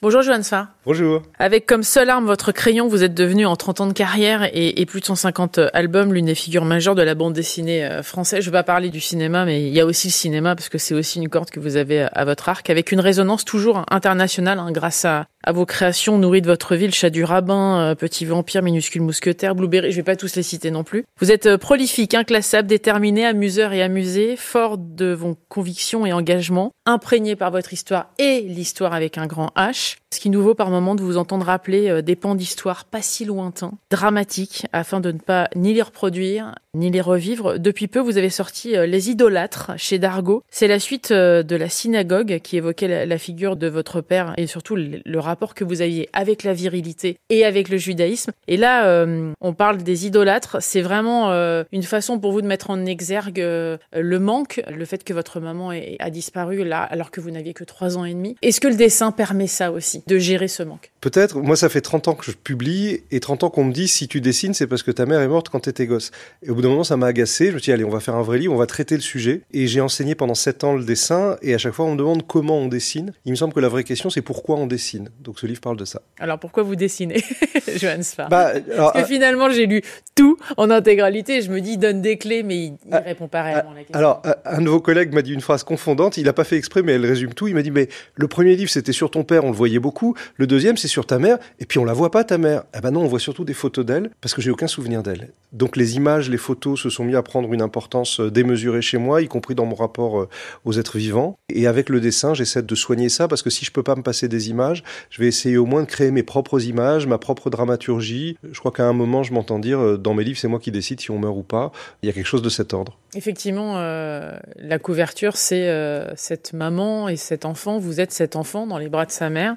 Bonjour Johan Sfar. Bonjour. Avec comme seule arme votre crayon, vous êtes devenu en 30 ans de carrière et, et plus de 150 albums l'une des figures majeures de la bande dessinée euh, française. Je vais pas parler du cinéma, mais il y a aussi le cinéma parce que c'est aussi une corde que vous avez à votre arc, avec une résonance toujours internationale hein, grâce à, à vos créations nourries de votre ville, Chat du Rabbin, euh, Petit Vampire, Minuscule Mousquetaire, Blueberry, je vais pas tous les citer non plus. Vous êtes euh, prolifique, inclassable, déterminé, amuseur et amusé, fort de vos convictions et engagements, imprégné par votre histoire et l'histoire avec un grand H. Ce qui nous vaut par moment de vous entendre rappeler euh, des pans d'histoire pas si lointains, dramatiques, afin de ne pas ni les reproduire, ni les revivre. Depuis peu, vous avez sorti euh, Les Idolâtres chez Dargo. C'est la suite euh, de la synagogue qui évoquait la figure de votre père et surtout le rapport que vous aviez avec la virilité et avec le judaïsme. Et là, on parle des idolâtres. C'est vraiment une façon pour vous de mettre en exergue le manque, le fait que votre maman a disparu là alors que vous n'aviez que trois ans et demi. Est-ce que le dessin permet ça aussi, de gérer ce manque Peut-être. Moi, ça fait 30 ans que je publie et 30 ans qu'on me dit si tu dessines, c'est parce que ta mère est morte quand t'étais gosse. Et au bout d'un moment, ça m'a agacé. Je me suis dit, allez, on va faire un vrai livre, on va traiter le sujet. Et j'ai enseigné pendant 7 ans le dessin et à chaque fois, on me demande comment on dessine. Il me semble que la vraie question, c'est pourquoi on dessine. Donc ce livre parle de ça. Alors pourquoi vous dessinez, Johan Sfar bah, Parce que euh, finalement, j'ai lu tout en intégralité et je me dis, il donne des clés, mais il, ne ah, répond pas réellement à la question. Alors, un de vos collègues m'a dit une phrase confondante. Il n'a pas fait exprès, mais elle résume tout. Il m'a dit, mais le premier livre, c'était sur ton père, on le voyait beaucoup. Le deuxième, c'est sur ta mère. Et puis on la voit pas, ta mère. Eh ben non, on voit surtout des photos d'elle, parce que j'ai aucun souvenir d'elle. Donc les images, les photos se sont mis à prendre une importance euh, démesurée chez moi, y compris dans mon rapport euh, aux êtres vivants. Et avec le dessin, j'essaie de soigner ça, parce que si je peux pas me passer des images, je vais essayer au moins de créer mes propres images, ma propre dramaturgie. Je crois qu'à un moment, je m'entends dire, euh, dans mes livres, c'est moi qui décide si on meurt ou pas. Il y a quelque chose de cet ordre. Effectivement, la couverture, c'est cette maman et cet enfant. Vous êtes cet enfant dans les bras de sa mère.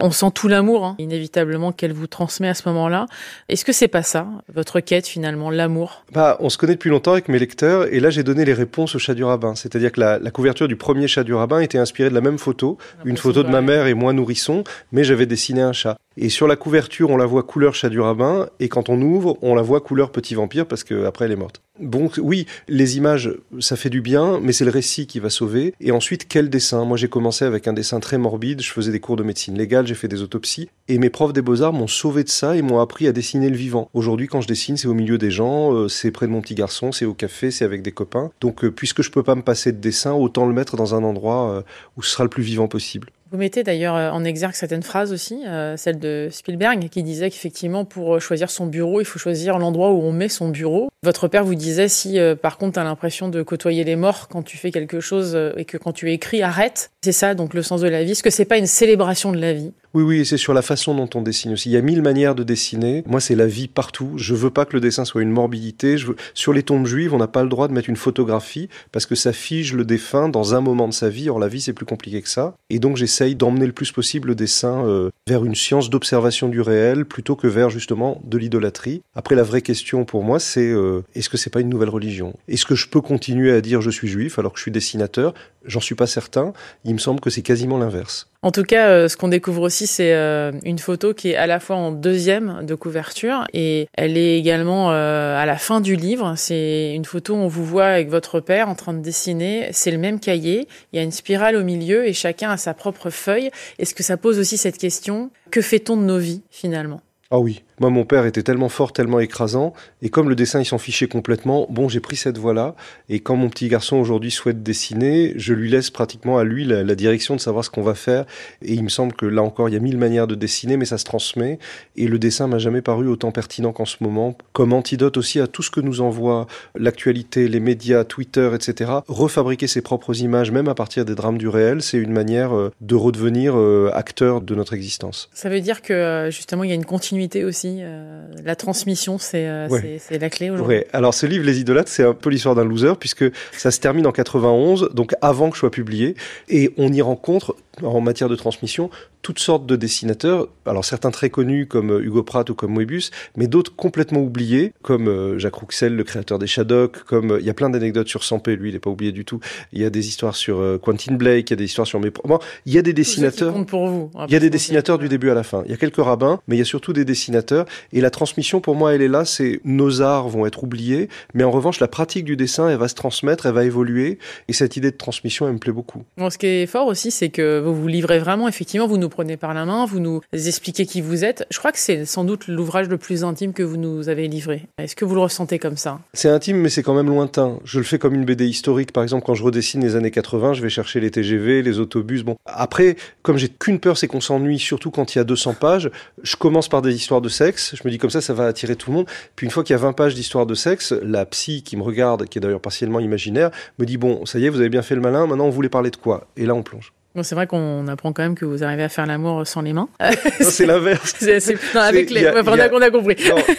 On sent tout l'amour, hein, inévitablement, qu'elle vous transmet à ce moment-là. Est-ce que c'est pas ça, votre quête finalement, l'amour? Bah, on se connaît depuis longtemps avec mes lecteurs, et là j'ai donné les réponses au chat du rabbin. C'est-à-dire que la, couverture du premier chat du rabbin était inspirée de la même photo, une photo de ma mère et moi nourrisson, mais j'avais dessiné un chat. Et sur la couverture, on la voit couleur chat du rabbin, et quand on ouvre, on la voit couleur petit vampire parce qu'après elle est morte. Bon, oui, les images, ça fait du bien, mais c'est le récit qui va sauver. Et ensuite, quel dessin? Moi, j'ai commencé avec un dessin très morbide. Je faisais des cours de médecine légale, j'ai fait des autopsies. Et mes profs des beaux-arts m'ont sauvé de ça et m'ont appris à dessiner le vivant. Aujourd'hui, quand je dessine, c'est au milieu des gens, euh, c'est près de mon petit garçon, c'est au café, c'est avec des copains. Donc, euh, puisque je peux pas me passer de dessin, autant le mettre dans un endroit euh, où ce sera le plus vivant possible. Vous mettez d'ailleurs en exergue certaines phrases aussi, celle de Spielberg qui disait qu'effectivement pour choisir son bureau, il faut choisir l'endroit où on met son bureau. Votre père vous disait si par contre tu as l'impression de côtoyer les morts quand tu fais quelque chose et que quand tu écris, arrête. C'est ça donc le sens de la vie. Est-ce que c'est pas une célébration de la vie? Oui, oui, c'est sur la façon dont on dessine aussi. Il y a mille manières de dessiner. Moi, c'est la vie partout. Je veux pas que le dessin soit une morbidité. Sur les tombes juives, on n'a pas le droit de mettre une photographie parce que ça fige le défunt dans un moment de sa vie. Or, la vie, c'est plus compliqué que ça. Et donc, j'essaye d'emmener le plus possible le dessin euh, vers une science d'observation du réel plutôt que vers justement de l'idolâtrie. Après, la vraie question pour moi, c'est euh, est-ce que c'est pas une nouvelle religion? Est-ce que je peux continuer à dire je suis juif alors que je suis dessinateur? J'en suis pas certain. Il me semble que c'est quasiment l'inverse. En tout cas, euh, ce qu'on découvre aussi, c'est euh, une photo qui est à la fois en deuxième de couverture et elle est également euh, à la fin du livre. C'est une photo où on vous voit avec votre père en train de dessiner. C'est le même cahier. Il y a une spirale au milieu et chacun a sa propre feuille. Est-ce que ça pose aussi cette question? Que fait-on de nos vies finalement? Ah oui, moi, mon père était tellement fort, tellement écrasant, et comme le dessin, il s'en fichait complètement, bon, j'ai pris cette voie-là, et quand mon petit garçon aujourd'hui souhaite dessiner, je lui laisse pratiquement à lui la, direction de savoir ce qu'on va faire, et il me semble que là encore, il y a mille manières de dessiner, mais ça se transmet, et le dessin m'a jamais paru autant pertinent qu'en ce moment, comme antidote aussi à tout ce que nous envoie l'actualité, les médias, Twitter, etc. Refabriquer ses propres images, même à partir des drames du réel, c'est une manière euh, de redevenir euh, acteur de notre existence. Ça veut dire que, euh, justement, il y a une continuité aussi euh, la transmission, euh, c'est la clé aujourd'hui. Alors ce livre, Les Idolâtres, c'est un peu l'histoire d'un loser puisque ça se termine en 91, donc avant que je sois publié, et on y rencontre en matière de transmission toutes sortes de dessinateurs, alors certains très connus comme euh, Hugo Pratt ou comme Moebius, mais d'autres complètement oubliés, comme Jacques Rouxel, le créateur des Shadocks, comme il y a plein d'anecdotes sur Sampé, lui il n'est pas oublié du tout. Il y a des histoires sur Quentin Blake, il y a des histoires sur mes... Bon, il y a des dessinateurs... pour vous. Il y a des dessinateurs du début à la fin. Il y a quelques rabbins, mais il y a surtout des dessinateurs. Et la transmission, pour moi, elle est là. C'est nos arts vont être oubliés, mais en revanche, la pratique du dessin, elle va se transmettre, elle va évoluer. Et cette idée de transmission, elle me plaît beaucoup. Bon, ce qui est fort aussi, c'est que vous vous livrez vraiment. Effectivement, vous nous prenez par la main, vous nous expliquez qui vous êtes. Je crois que c'est sans doute l'ouvrage le plus intime que vous nous avez livré. Est-ce que vous le ressentez comme ça? C'est intime, mais c'est quand même lointain. Je le fais comme une BD historique. Par exemple, quand je redessine les années 80, je vais chercher les TGV, les autobus. Bon, après, comme j'ai qu'une peur, c'est qu'on s'ennuie, surtout quand il y a 200 pages. Je commence par des histoires de sexe. Je me dis comme ça, ça va attirer tout le monde. Puis une fois qu'il y a 20 pages d'histoires de sexe, la psy qui me regarde, qui est d'ailleurs partiellement imaginaire, me dit bon, ça y est, vous avez bien fait le malin. Maintenant, on voulait parler de quoi? Et là, on plonge. Bon, c'est vrai qu'on apprend quand même que vous arrivez à faire l'amour sans les mains. non, c'est l'inverse. avec les. on a compris.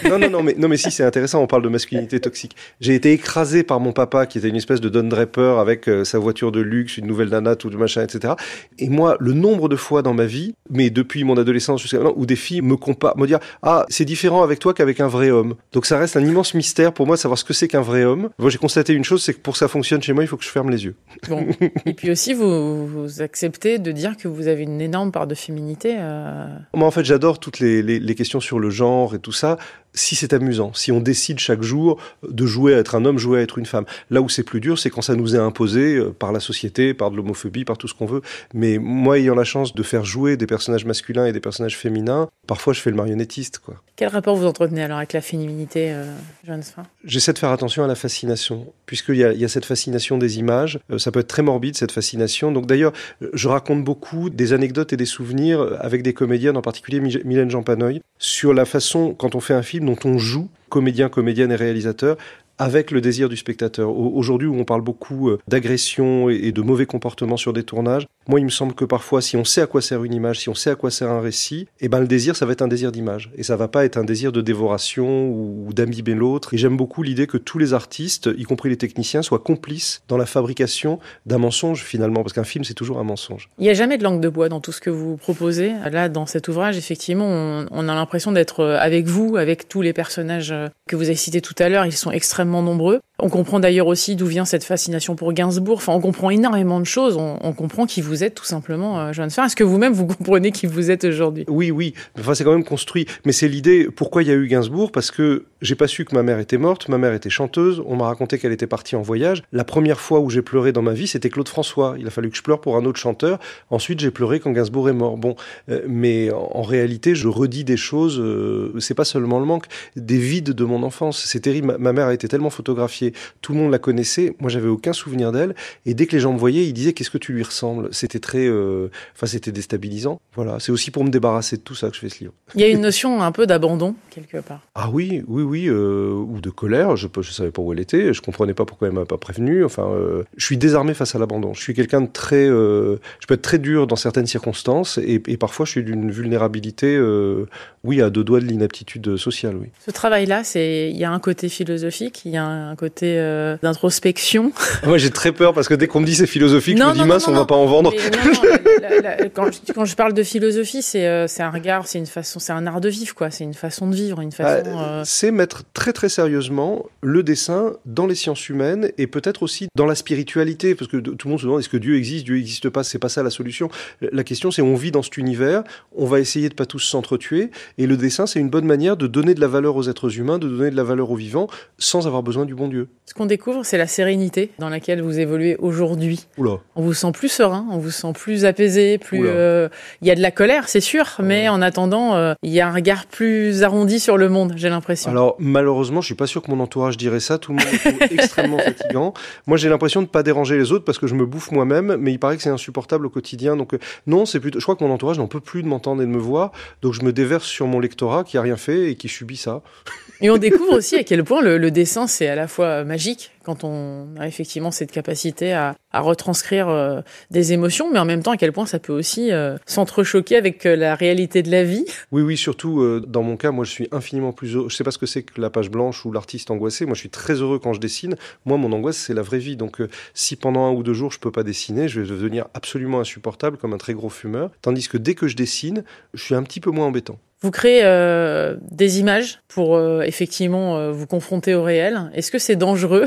Non, non, non, mais, non, mais si, c'est intéressant. On parle de masculinité toxique. J'ai été écrasé par mon papa, qui était une espèce de Don Draper avec euh, sa voiture de luxe, une nouvelle nana, tout de machin, etc. Et moi, le nombre de fois dans ma vie, mais depuis mon adolescence jusqu'à maintenant, où des filles me comparent, me dire ah, c'est différent avec toi qu'avec un vrai homme. Donc ça reste un immense mystère pour moi de savoir ce que c'est qu'un vrai homme. Moi, j'ai constaté une chose, c'est que pour que ça fonctionne chez moi, il faut que je ferme les yeux. Bon. Et puis aussi, vous, vous acceptez de dire que vous avez une énorme part de féminité. Euh. Moi, en fait, j'adore toutes les, les, questions sur le genre et tout ça si c'est amusant, si on décide chaque jour de jouer à être un homme, jouer à être une femme. Là où c'est plus dur, c'est quand ça nous est imposé euh, par la société, par de l'homophobie, par tout ce qu'on veut. Mais moi, ayant la chance de faire jouer des personnages masculins et des personnages féminins, parfois je fais le marionnettiste. Quoi. Quel rapport vous entretenez alors avec la féminité, euh, Johannes J'essaie de faire attention à la fascination, puisqu'il y, y, a cette fascination des images. Euh, ça peut être très morbide, cette fascination. Donc d'ailleurs, je raconte beaucoup des anecdotes et des souvenirs avec des comédiennes, en particulier Mylène Jean-Panoï, sur la façon, quand on fait un film, dont on joue, comédien, comédienne et réalisateur, avec le désir du spectateur. Aujourd'hui où on parle beaucoup euh, d'agression et de mauvais comportements sur des tournages, moi il me semble que parfois si on sait à quoi sert une image, si on sait à quoi sert un récit, eh ben le désir ça va être un désir d'image et ça va pas être un désir de dévoration ou d'imbiber l'autre. Et j'aime beaucoup l'idée que tous les artistes, y compris les techniciens, soient complices dans la fabrication d'un mensonge finalement parce qu'un film c'est toujours un mensonge. Il n'y a jamais de langue de bois dans tout ce que vous proposez. Là dans cet ouvrage effectivement on, on a l'impression d'être euh, avec vous, avec tous les personnages euh, que vous avez cités tout à l'heure, ils sont extrêmement nombreux. On comprend d'ailleurs aussi d'où vient cette fascination pour Gainsbourg. Enfin, on comprend énormément de choses. On, comprend qui vous êtes tout simplement, euh, Joanne Est-ce que vous-même vous comprenez qui vous êtes aujourd'hui? Oui, oui. Enfin, c'est quand même construit. Mais c'est l'idée. Pourquoi il y a eu Gainsbourg? Parce que j'ai pas su que ma mère était morte. Ma mère était chanteuse. On m'a raconté qu'elle était partie en voyage. La première fois où j'ai pleuré dans ma vie, c'était Claude François. Il a fallu que je pleure pour un autre chanteur. Ensuite, j'ai pleuré quand Gainsbourg est mort. Bon, euh, mais en, réalité, je redis des choses. Euh, c'est pas seulement le manque, des vides de mon enfance. C'est terrible. Ma mère a été tellement photographiée, tout le monde la connaissait. Moi, j'avais aucun souvenir d'elle. Et dès que les gens me voyaient, ils disaient qu'est-ce que tu lui ressembles? C'était très, euh, enfin, c'était déstabilisant. Voilà, c'est aussi pour me débarrasser de tout ça que je fais ce livre. Il y a une notion un peu d'abandon quelque part. Ah oui, oui, oui, euh, ou de colère. Je ne savais pas où elle était. Je comprenais pas pourquoi elle m'avait pas prévenu. Enfin, euh, je suis désarmé face à l'abandon. Je suis quelqu'un de très, je peux être très dur dans certaines circonstances et, et parfois je suis d'une vulnérabilité, oui, à deux doigts de l'inaptitude sociale. Oui. Ce travail-là, c'est, il y a un côté philosophique, il y a un côté euh, d'introspection. Moi, j'ai très peur parce que dès qu'on me dit c'est philosophique, je me dis mince, on va pas en vendre. quand, je, parle de philosophie, c'est euh, c'est un regard, c'est une façon, c'est un art de vivre, quoi. C'est une façon de vivre, une façon. Ah, euh, c'est mettre très très sérieusement le dessin dans les sciences humaines et peut-être aussi dans la spiritualité, parce que tout le monde se demande est-ce que Dieu existe, Dieu n'existe pas, c'est pas ça la solution. La question, c'est on vit dans cet univers, on va essayer de pas tous s'entretuer, et le dessin, c'est une bonne manière de donner de la valeur aux êtres humains, de donner de la valeur aux vivants, sans avoir besoin du bon Dieu. Ce qu'on découvre, c'est la sérénité dans laquelle vous évoluez aujourd'hui. On vous sent plus serein, on vous sent plus apaisé, plus. Euh, il y a de la colère, c'est sûr, mais en attendant, euh, il y a un regard plus arrondi sur le monde. J'ai l'impression. Alors malheureusement, je suis pas sûr que mon entourage dirait ça. Tout le monde est extrêmement fatigant. Moi, j'ai l'impression de pas déranger les autres parce que je me bouffe moi-même, mais il paraît que c'est insupportable au quotidien. Donc euh, non, c'est plutôt. Je crois que mon entourage n'en peut plus de m'entendre et de me voir, donc je me déverse sur mon lectorat qui a rien fait et qui subit ça. Et on découvre aussi à quel point le, dessin, c'est à la fois magique, quand on a effectivement cette capacité à, retranscrire euh, des émotions, mais en même temps à quel point ça peut aussi euh, s'entrechoquer avec euh, la réalité de la vie. Oui, oui, surtout dans mon cas, moi je suis infiniment plus heureux. Je sais pas ce que c'est que la page blanche ou l'artiste angoissé. Moi je suis très heureux quand je dessine. Moi mon angoisse c'est la vraie vie. Donc si pendant un ou deux jours je peux pas dessiner, je vais devenir absolument insupportable comme un très gros fumeur. Tandis que dès que je dessine, je suis un petit peu moins embêtant. Vous créez euh, des images pour euh, effectivement euh, vous confronter au réel. Est-ce que c'est dangereux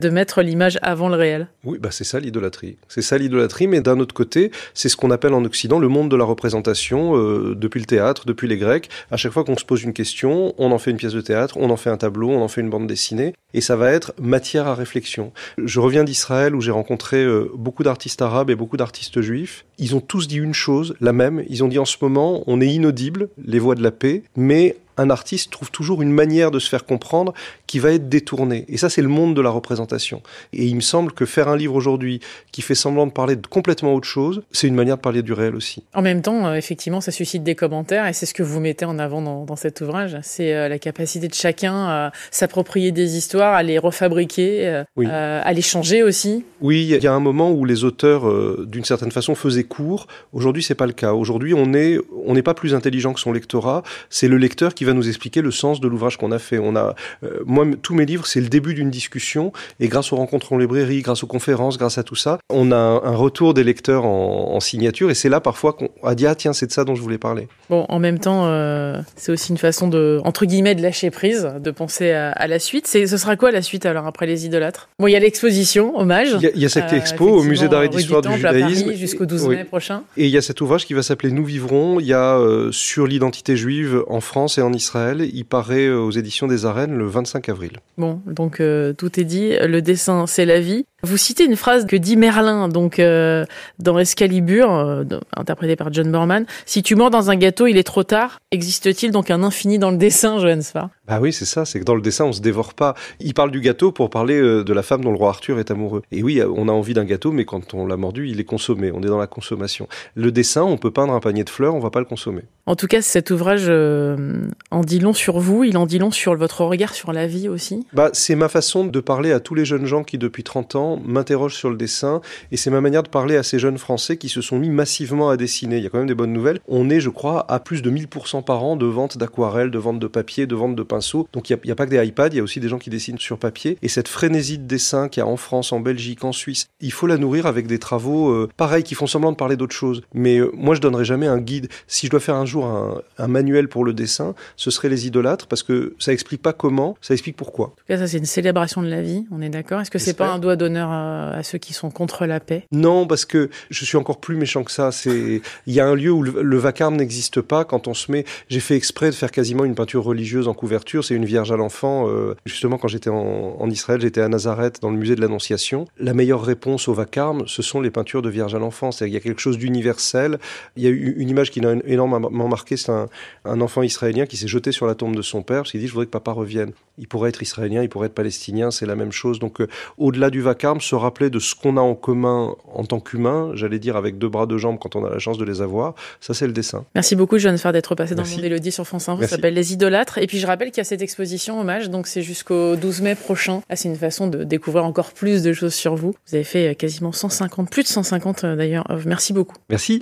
de mettre l'image avant le réel. Oui, bah c'est ça l'idolâtrie. C'est ça l'idolâtrie, mais d'un autre côté, c'est ce qu'on appelle en Occident le monde de la représentation, euh, depuis le théâtre, depuis les Grecs. À chaque fois qu'on se pose une question, on en fait une pièce de théâtre, on en fait un tableau, on en fait une bande dessinée, et ça va être matière à réflexion. Je reviens d'Israël où j'ai rencontré euh, beaucoup d'artistes arabes et beaucoup d'artistes juifs. Ils ont tous dit une chose, la même. Ils ont dit en ce moment, on est inaudible, les voix de la paix, mais un artiste trouve toujours une manière de se faire comprendre qui va être détournée. Et ça, c'est le monde de la représentation. Et il me semble que faire un livre aujourd'hui qui fait semblant de parler de complètement autre chose, c'est une manière de parler du réel aussi. En même temps, euh, effectivement, ça suscite des commentaires et c'est ce que vous mettez en avant dans, dans cet ouvrage. C'est euh, la capacité de chacun à s'approprier des histoires, à les refabriquer, euh, oui. à les changer aussi. Oui, il y a un moment où les auteurs, d'une certaine façon, faisaient court. Aujourd'hui, c'est pas le cas. Aujourd'hui, on est, on n'est pas plus intelligent que son lectorat. C'est le lecteur qui va nous expliquer le sens de l'ouvrage qu'on a fait. On a, euh, moi, tous mes livres, c'est le début d'une discussion, et grâce aux rencontres en librairie, grâce aux conférences, grâce à tout ça, on a un, retour des lecteurs en, en signature, et c'est là parfois qu'on a dit ah tiens c'est de ça dont je voulais parler. Bon, en même temps, euh, c'est aussi une façon de entre guillemets de lâcher prise, de penser à, à la suite. C'est, ce sera quoi la suite alors après les idolâtres? Bon, il y a l'exposition, hommage. Il y a, il y a cette expo au musée d'art et d'histoire du judaïsme jusqu'au 12 oui. mai prochain. Et il y a cet ouvrage qui va s'appeler Nous vivrons. Il y a euh, sur l'identité juive en France et en Israël. Il paraît aux éditions des Arènes le 25 avril. Bon, donc euh, tout est dit. Le dessin, c'est la vie. Vous citez une phrase que dit Merlin, donc euh, dans Excalibur, euh, interprété par John Borman. Si tu mords dans un gâteau, il est trop tard. Existe-t-il donc un infini dans le dessin, Johannes Farr? Bah oui, c'est ça. C'est que dans le dessin, on se dévore pas. Il parle du gâteau pour parler euh, de la femme dont le roi Arthur est amoureux. Et oui, on a envie d'un gâteau, mais quand on l'a mordu, il est consommé. On est dans la consommation. Le dessin, on peut peindre un panier de fleurs, on va pas le consommer. En tout cas, cet ouvrage euh, en dit long sur vous. Il en dit long sur votre regard sur la vie aussi. Bah, c'est ma façon de parler à tous les jeunes gens qui, depuis 30 ans, m'interrogent sur le dessin et c'est ma manière de parler à ces jeunes Français qui se sont mis massivement à dessiner. Il y a quand même des bonnes nouvelles. On est, je crois, à plus de 1000% par an de vente d'aquarelles, de vente de papier, de vente de pinceaux. Donc il n'y a, a, pas que des iPads, il y a aussi des gens qui dessinent sur papier. Et cette frénésie de dessin qu'il y a en France, en Belgique, en Suisse, il faut la nourrir avec des travaux euh, pareils qui font semblant de parler d'autre chose. Mais euh, moi, je donnerai jamais un guide. Si je dois faire un jour un, un, manuel pour le dessin, ce serait les idolâtres parce que ça explique pas comment, ça explique pourquoi. En tout cas, ça c'est une célébration de la vie. On est d'accord. Est-ce que c'est pas un doigt d'honneur à, ceux qui sont contre la paix Non, parce que je suis encore plus méchant que ça. C'est il y a un lieu où le, vacarme n'existe pas quand on se met. J'ai fait exprès de faire quasiment une peinture religieuse en couverture. C'est une Vierge à l'enfant. Euh, justement, quand j'étais en, Israël, j'étais à Nazareth dans le musée de l'Annonciation. La meilleure réponse au vacarme, ce sont les peintures de Vierge à l'enfant. C'est-à-dire qu'il y a quelque chose d'universel. Il y a une image qui m'a énormément marqué. C'est un, un enfant israélien qui s'est jeté sur la tombe de son père parce qu'il dit je voudrais que papa revienne. Il pourrait être israélien, il pourrait être palestinien, c'est la même chose. Donc euh, au-delà du vacarme, se rappeler de ce qu'on a en commun en tant qu'humain, j'allais dire avec deux bras, deux jambes quand on a la chance de les avoir, ça c'est le dessin. Merci beaucoup Joanne Fer d'être passé dans le monde d'Élodie sur France Info, ça s'appelle Les Idolâtres. Et puis je rappelle qu'il y a cette exposition hommage, donc c'est jusqu'au 12 mai prochain. Ah, c'est une façon de découvrir encore plus de choses sur vous. Vous avez fait quasiment 150, plus de 150 d'ailleurs. Merci beaucoup. Merci.